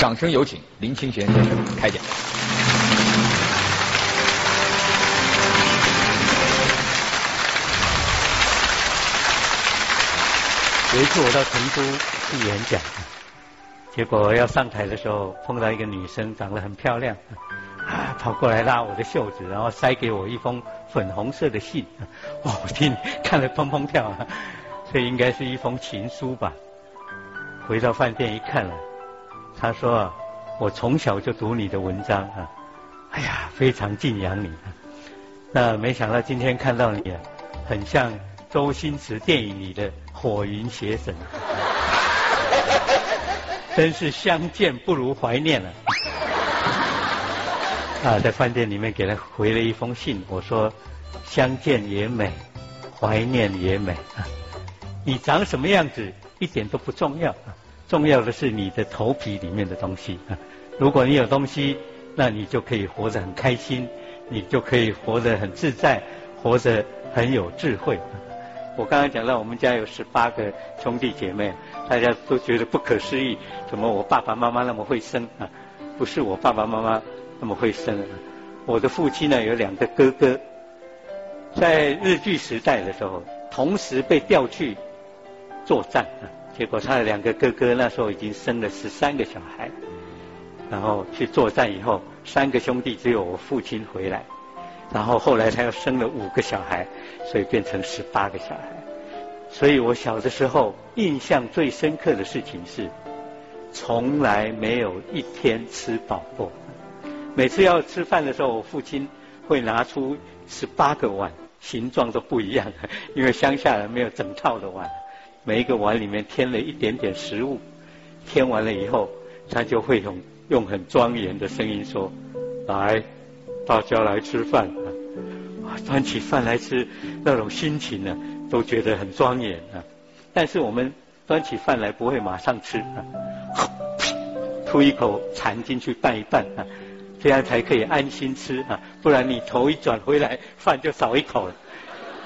掌声有请林清玄先生开讲。有一次我到成都去演讲，结果要上台的时候碰到一个女生，长得很漂亮，啊，跑过来拉我的袖子，然后塞给我一封粉红色的信，哇，我听看了砰砰跳，这应该是一封情书吧。回到饭店一看了，他说我从小就读你的文章啊，哎呀，非常敬仰你。那没想到今天看到你，很像周星驰电影里的。火云邪神，真是相见不如怀念了。啊，在饭店里面给他回了一封信，我说相见也美，怀念也美啊。你长什么样子一点都不重要，重要的是你的头皮里面的东西。如果你有东西，那你就可以活得很开心，你就可以活得很自在，活得很有智慧。我刚刚讲到，我们家有十八个兄弟姐妹，大家都觉得不可思议，怎么我爸爸妈妈那么会生啊？不是我爸爸妈妈那么会生，我的父亲呢有两个哥哥，在日据时代的时候，同时被调去作战，结果他的两个哥哥那时候已经生了十三个小孩，然后去作战以后，三个兄弟只有我父亲回来。然后后来他又生了五个小孩，所以变成十八个小孩。所以我小的时候印象最深刻的事情是，从来没有一天吃饱过。每次要吃饭的时候，我父亲会拿出十八个碗，形状都不一样，因为乡下人没有整套的碗，每一个碗里面添了一点点食物。添完了以后，他就会用用很庄严的声音说：“来。”大家来吃饭啊！端起饭来吃，那种心情呢，都觉得很庄严啊。但是我们端起饭来不会马上吃啊，吐一口馋进去拌一拌啊，这样才可以安心吃啊。不然你头一转回来，饭就少一口了。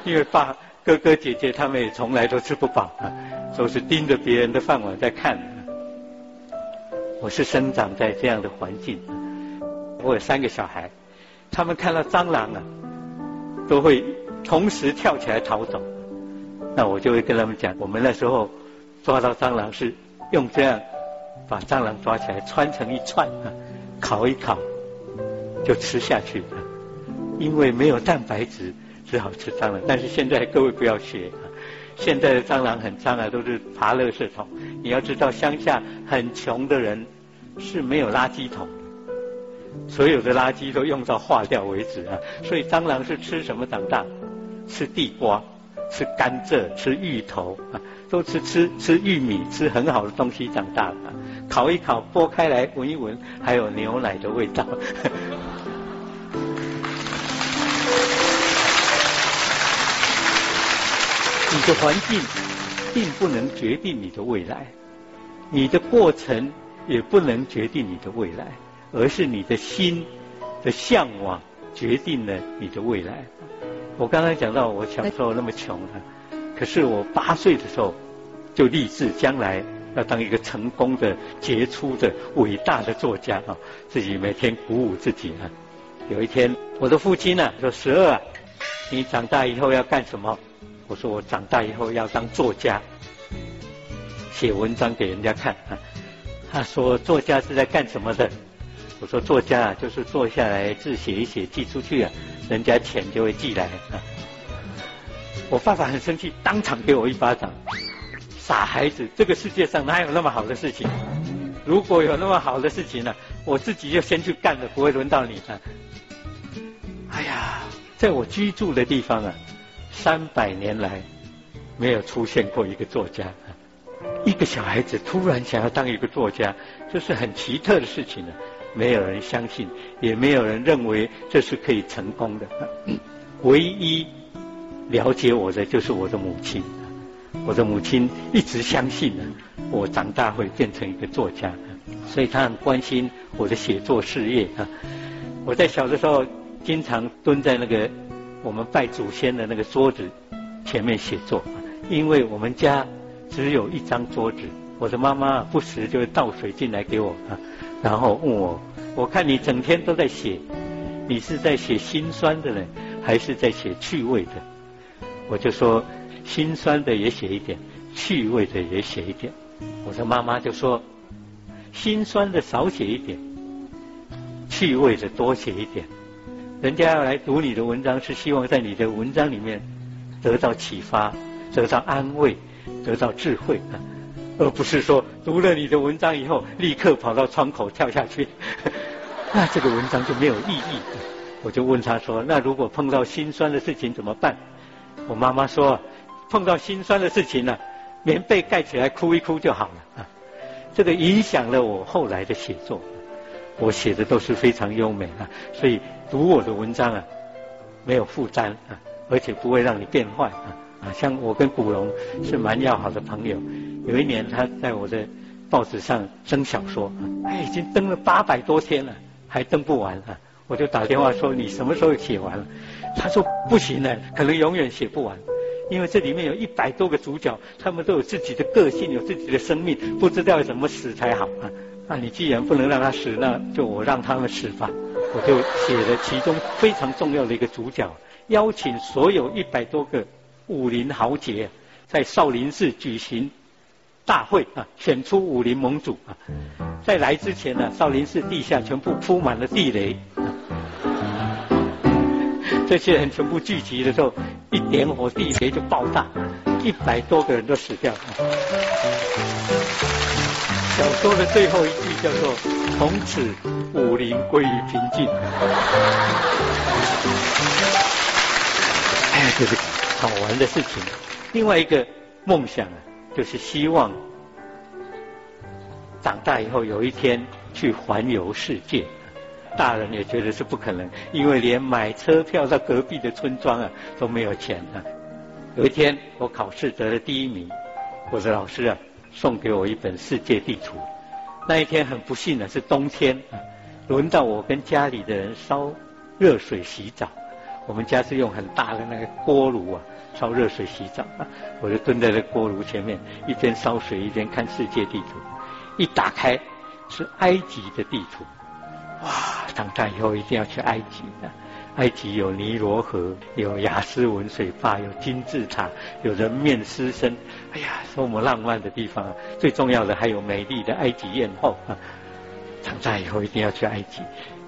因为爸哥哥姐姐他们也从来都吃不饱啊，都是盯着别人的饭碗在看。我是生长在这样的环境，我有三个小孩。他们看到蟑螂啊，都会同时跳起来逃走。那我就会跟他们讲，我们那时候抓到蟑螂是用这样把蟑螂抓起来穿成一串啊，烤一烤就吃下去。因为没有蛋白质，只好吃蟑螂。但是现在各位不要学，现在的蟑螂很脏啊，都是爬垃圾桶。你要知道，乡下很穷的人是没有垃圾桶。所有的垃圾都用到化掉为止啊！所以蟑螂是吃什么长大？吃地瓜、吃甘蔗、吃芋头啊，都吃吃吃玉米，吃很好的东西长大的。烤一烤，剥开来闻一闻，还有牛奶的味道。你的环境并不能决定你的未来，你的过程也不能决定你的未来。而是你的心的向往决定了你的未来。我刚才讲到我小时候那么穷啊，可是我八岁的时候就立志将来要当一个成功的、杰出的、伟大的作家啊！自己每天鼓舞自己啊。有一天，我的父亲呢说：“十二啊，你长大以后要干什么？”我说：“我长大以后要当作家，写文章给人家看。”啊。他说：“作家是在干什么的？”我说作家啊，就是坐下来字写一写，寄出去啊，人家钱就会寄来啊。我爸爸很生气，当场给我一巴掌。傻孩子，这个世界上哪有那么好的事情？如果有那么好的事情呢，我自己就先去干了，不会轮到你啊。哎呀，在我居住的地方啊，三百年来没有出现过一个作家。一个小孩子突然想要当一个作家，这是很奇特的事情呢。没有人相信，也没有人认为这是可以成功的。唯一了解我的就是我的母亲。我的母亲一直相信呢，我长大会变成一个作家，所以她很关心我的写作事业啊。我在小的时候经常蹲在那个我们拜祖先的那个桌子前面写作，因为我们家只有一张桌子，我的妈妈不时就会倒水进来给我啊，然后问我，我看你整天都在写，你是在写心酸的呢，还是在写趣味的？我就说心酸的也写一点，趣味的也写一点。我的妈妈就说，心酸的少写一点，趣味的多写一点。人家要来读你的文章，是希望在你的文章里面得到启发，得到安慰，得到智慧啊。而不是说读了你的文章以后，立刻跑到窗口跳下去，那这个文章就没有意义。我就问他说：“那如果碰到心酸的事情怎么办？”我妈妈说：“碰到心酸的事情呢，棉被盖起来哭一哭就好了。”啊，这个影响了我后来的写作。我写的都是非常优美啊，所以读我的文章啊，没有负担啊，而且不会让你变坏啊。啊，像我跟古龙是蛮要好的朋友。有一年他在我的报纸上登小说，哎，已经登了八百多天了，还登不完啊！我就打电话说你什么时候写完了？他说不行了，可能永远写不完，因为这里面有一百多个主角，他们都有自己的个性，有自己的生命，不知道怎么死才好啊！那你既然不能让他死，那就我让他们死吧。我就写了其中非常重要的一个主角，邀请所有一百多个。武林豪杰在少林寺举行大会啊，选出武林盟主啊。在来之前呢，少林寺地下全部铺满了地雷，这些人全部聚集的时候，一点火地雷就爆炸，一百多个人都死掉。小说的最后一句叫做“从此武林归于平静”。哎，就是。好玩的事情，另外一个梦想啊，就是希望长大以后有一天去环游世界。大人也觉得是不可能，因为连买车票到隔壁的村庄啊都没有钱啊。有一天我考试得了第一名，我的老师啊送给我一本世界地图。那一天很不幸的是冬天，轮到我跟家里的人烧热水洗澡。我们家是用很大的那个锅炉啊。烧热水洗澡，我就蹲在那锅炉前面，一边烧水一边看世界地图。一打开是埃及的地图，哇！长大以后一定要去埃及的。埃及有尼罗河，有雅斯文水坝，有金字塔，有人面狮身，哎呀，多么浪漫的地方！啊！最重要的还有美丽的埃及艳后。长大以后一定要去埃及。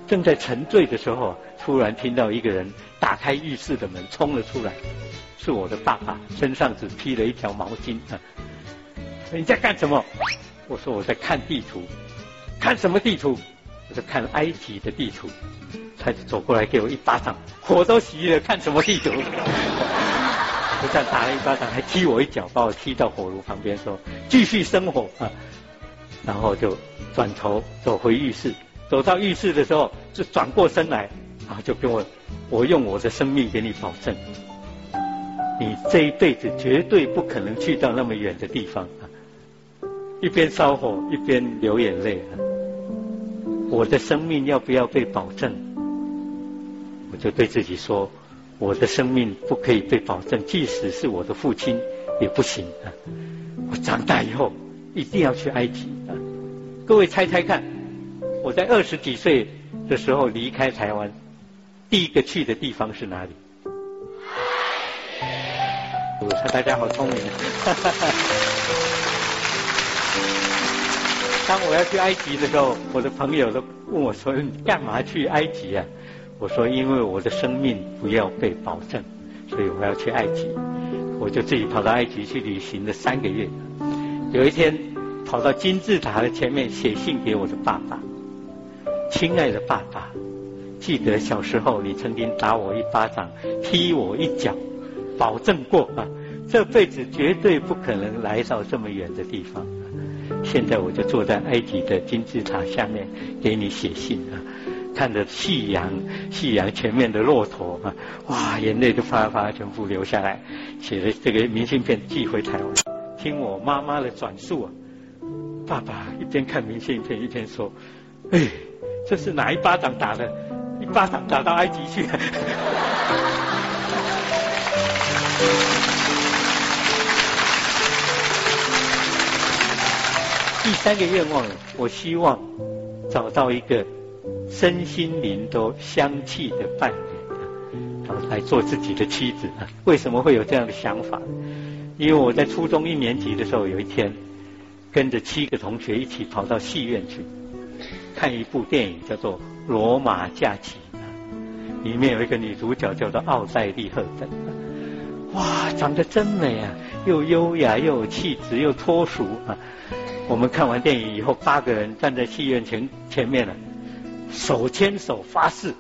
正在沉醉的时候，突然听到一个人打开浴室的门，冲了出来。是我的爸爸，身上只披了一条毛巾。你在干什么？我说我在看地图。看什么地图？我在看埃及的地图。他就走过来给我一巴掌，火都熄了，看什么地图？就这样打了一巴掌，还踢我一脚，把我踢到火炉旁边，说继续生火啊。然后就转头走回浴室，走到浴室的时候，就转过身来，然后就跟我，我用我的生命给你保证。你这一辈子绝对不可能去到那么远的地方啊！一边烧火一边流眼泪啊！我的生命要不要被保证？我就对自己说，我的生命不可以被保证，即使是我的父亲也不行啊！我长大以后一定要去埃及！各位猜猜看，我在二十几岁的时候离开台湾，第一个去的地方是哪里？我说大家好聪明。当我要去埃及的时候，我的朋友都问我说：“你干嘛去埃及啊？”我说：“因为我的生命不要被保证，所以我要去埃及。”我就自己跑到埃及去旅行了三个月。有一天，跑到金字塔的前面写信给我的爸爸：“亲爱的爸爸，记得小时候你曾经打我一巴掌，踢我一脚。”保证过啊，这辈子绝对不可能来到这么远的地方。现在我就坐在埃及的金字塔下面给你写信啊，看着夕阳，夕阳前面的骆驼啊，哇，眼泪都啪啪全部流下来，写了这个明信片寄回台湾。听我妈妈的转述啊，爸爸一边看明信片一边说：“哎，这是哪一巴掌打的？一巴掌打到埃及去。”第三个愿望，我希望找到一个身心灵都相契的伴侣，啊，来做自己的妻子。为什么会有这样的想法？因为我在初中一年级的时候，有一天跟着七个同学一起跑到戏院去看一部电影，叫做《罗马假期》，里面有一个女主角叫做奥黛丽·赫本，哇，长得真美啊，又优雅又有气质又脱俗啊。我们看完电影以后，八个人站在戏院前前面了，手牵手发誓，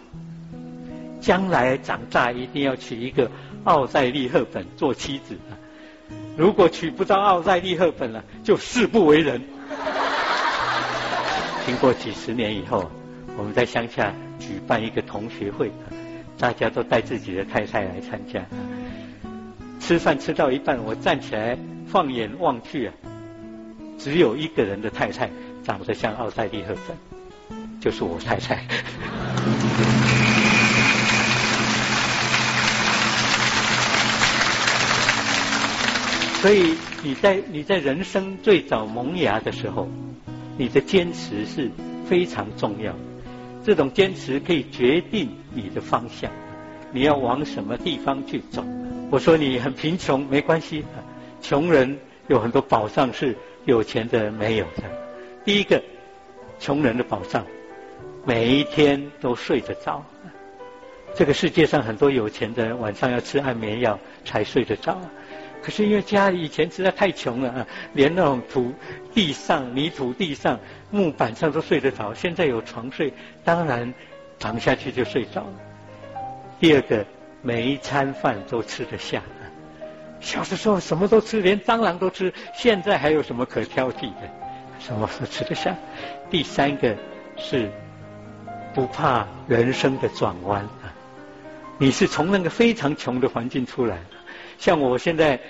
将来长大一定要娶一个奥黛丽·赫本做妻子。如果娶不到奥黛丽·赫本了，就誓不为人。经过几十年以后，我们在乡下举办一个同学会，大家都带自己的太太来参加。吃饭吃到一半，我站起来，放眼望去啊，只有一个人的太太长得像奥黛丽·赫本，就是我太太。所以你在你在人生最早萌芽的时候，你的坚持是非常重要。这种坚持可以决定你的方向，你要往什么地方去走。我说你很贫穷没关系，穷人有很多宝藏是有钱的人没有的。第一个，穷人的宝藏，每一天都睡得着。这个世界上很多有钱的人晚上要吃安眠药才睡得着。可是因为家里以前实在太穷了啊，连那种土地上、泥土地上、木板上都睡得着。现在有床睡，当然躺下去就睡着了。第二个，每一餐饭都吃得下。小的时候什么都吃，连蟑螂都吃，现在还有什么可挑剔的？什么都吃得下。第三个是不怕人生的转弯啊！你是从那个非常穷的环境出来。像我现在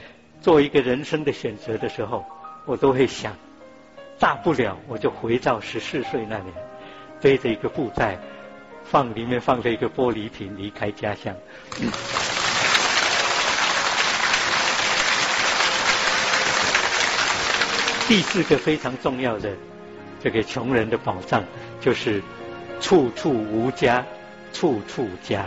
做一个人生的选择的时候，我都会想，大不了我就回到十四岁那年，背着一个布袋，放里面放着一个玻璃瓶，离开家乡。第四个非常重要的这个穷人的宝藏，就是处处无家，处处家。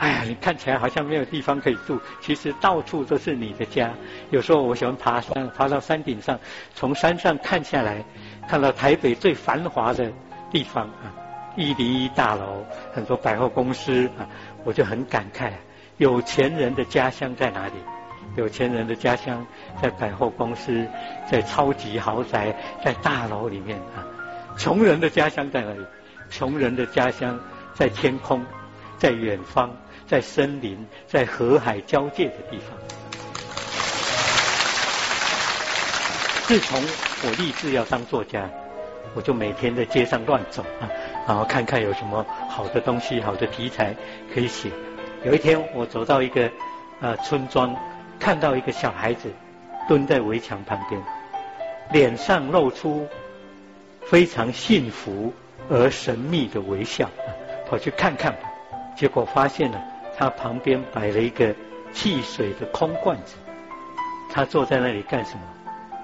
哎呀，你看起来好像没有地方可以住，其实到处都是你的家。有时候我喜欢爬山，爬到山顶上，从山上看下来，看到台北最繁华的地方啊，一零一大楼，很多百货公司啊，我就很感慨，有钱人的家乡在哪里？有钱人的家乡在百货公司，在超级豪宅，在大楼里面啊。穷人的家乡在哪里？穷人的家乡在天空，在远方。在森林，在河海交界的地方。自从我立志要当作家，我就每天在街上乱走啊，然后看看有什么好的东西、好的题材可以写。有一天，我走到一个呃村庄，看到一个小孩子蹲在围墙旁边，脸上露出非常幸福而神秘的微笑，啊跑去看看，结果发现了。他旁边摆了一个汽水的空罐子，他坐在那里干什么？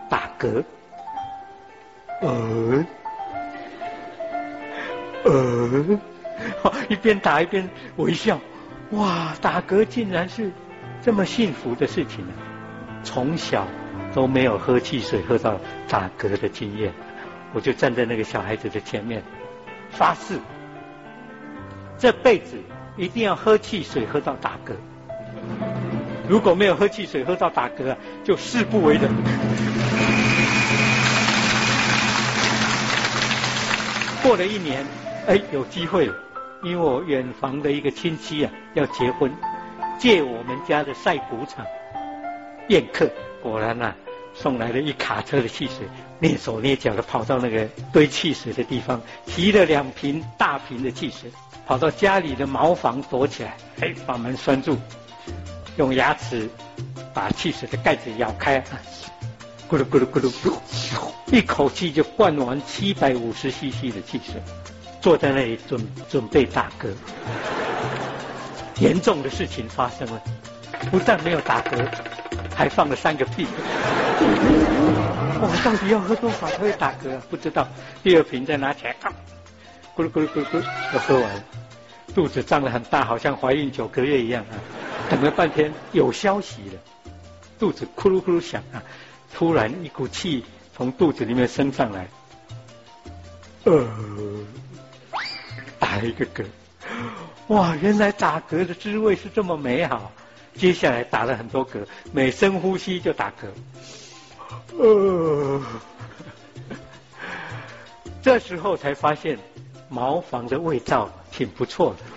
打嗝。呃，呃，一边打一边微笑。哇，打嗝竟然是这么幸福的事情呢！从小都没有喝汽水喝到打嗝的经验，我就站在那个小孩子的前面发誓，这辈子。一定要喝汽水喝到打嗝，如果没有喝汽水喝到打嗝，就誓不为人。过了一年，哎，有机会，因为我远房的一个亲戚啊要结婚，借我们家的晒谷场宴客，果然呐送来了一卡车的汽水，蹑手蹑脚的跑到那个堆汽水的地方，提了两瓶大瓶的汽水。跑到家里的茅房躲起来，哎，把门拴住，用牙齿把汽水的盖子咬开，咕噜咕噜咕噜咕，一口气就灌完七百五十 CC 的汽水，坐在那里准准备打嗝。严重的事情发生了，不但没有打嗝，还放了三个屁。我到底要喝多少才会打嗝？不知道。第二瓶再拿起来，咕噜咕噜咕噜咕噜，都喝完了。肚子胀得很大，好像怀孕九个月一样啊！等了半天，有消息了，肚子咕噜咕噜响啊！突然一股气从肚子里面升上来，呃，打了一个嗝。哇，原来打嗝的滋味是这么美好。接下来打了很多嗝，每深呼吸就打嗝。呃，这时候才发现茅房的味道挺不错的。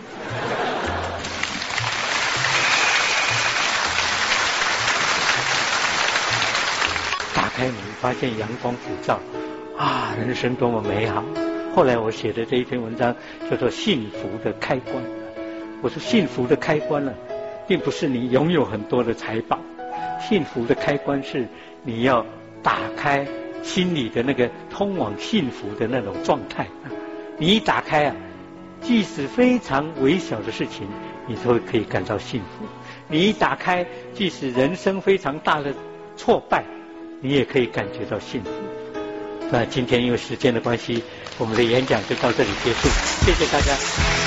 打开门，发现阳光普照，啊，人生多么美好！后来我写的这一篇文章叫做《幸福的开关》。我说幸福的开关呢，并不是你拥有很多的财宝，幸福的开关是你要打开心里的那个通往幸福的那种状态。你一打开啊，即使非常微小的事情，你都可以感到幸福。你一打开，即使人生非常大的挫败，你也可以感觉到幸福。那今天因为时间的关系，我们的演讲就到这里结束，谢谢大家。